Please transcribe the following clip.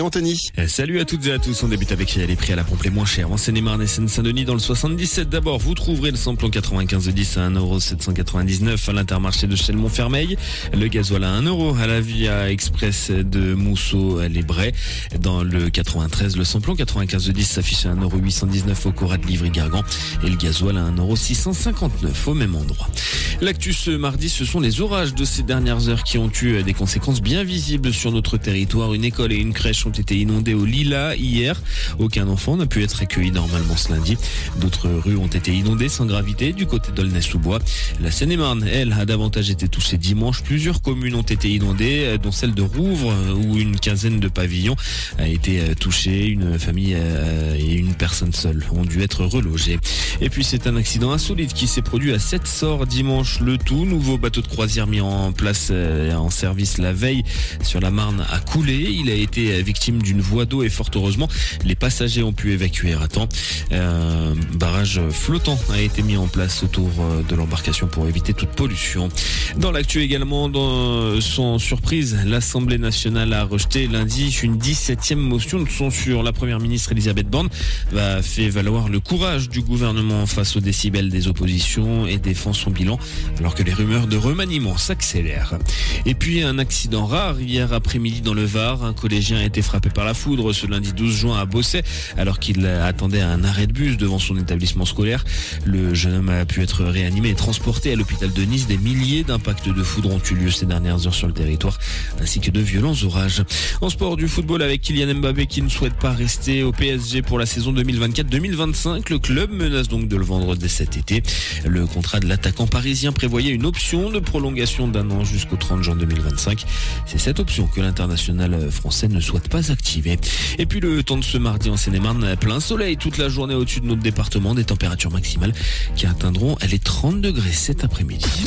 Anthony. Eh, Salut à toutes et à tous. On débute avec les prix à la pompe les moins chers. En Seine-et-Marne et Seine-Saint-Denis dans le 77. D'abord, vous trouverez le samplon 95 de 10 à 1,799€ à l'intermarché de Chelles-Montfermeil. Le gasoil à 1€ à la Via Express de Mousseau les Brais. Dans le 93, le samplon 95 de 10 s'affiche à 1,819€ au Cora de Livry-Gargan et le gasoil à 1,659€ au même endroit. L'actu ce mardi, ce sont les orages de ces dernières heures qui ont eu des conséquences bien visibles sur notre territoire. Une école et une crèche été inondées au Lila hier. Aucun enfant n'a pu être accueilli normalement ce lundi. D'autres rues ont été inondées sans gravité du côté d'Aulnay-sous-Bois. La Seine-et-Marne, elle, a davantage été touchée dimanche. Plusieurs communes ont été inondées, dont celle de Rouvre, où une quinzaine de pavillons a été touchée. Une famille euh, et une personne seule ont dû être relogées. Et puis c'est un accident insolite qui s'est produit à Sept Sort dimanche. Le tout nouveau bateau de croisière mis en place euh, en service la veille sur la Marne a coulé. Il a été victime d'une voie d'eau et fort heureusement les passagers ont pu évacuer à temps. Un barrage flottant a été mis en place autour euh, de l'embarcation pour éviter toute pollution. Dans l'actu également, dans son surprise, l'Assemblée nationale a rejeté lundi une 17e motion de censure. La première ministre Elisabeth Borne va fait valoir le courage du gouvernement face aux décibels des oppositions et défend son bilan alors que les rumeurs de remaniement s'accélèrent. Et puis un accident rare hier après-midi dans le Var. Un collégien a été frappé par la foudre ce lundi 12 juin à Bosset alors qu'il attendait un arrêt de bus devant son établissement scolaire. Le jeune homme a pu être réanimé et transporté à l'hôpital de Nice. Des milliers d'impacts de foudre ont eu lieu ces dernières heures sur le territoire ainsi que de violents orages. En sport du football avec Kylian Mbappé qui ne souhaite pas rester au PSG pour la saison 2024-2025. Le club menace donc de le vendre dès cet été. Le contrat de l'attaquant parisien prévoyait une option de prolongation d'un an jusqu'au 30 juin 2025. C'est cette option que l'international français ne souhaite pas activer. Et puis le temps de ce mardi en Seine-et-Marne, plein soleil toute la journée au-dessus de notre département, des températures maximales qui atteindront les 30 degrés cet après-midi.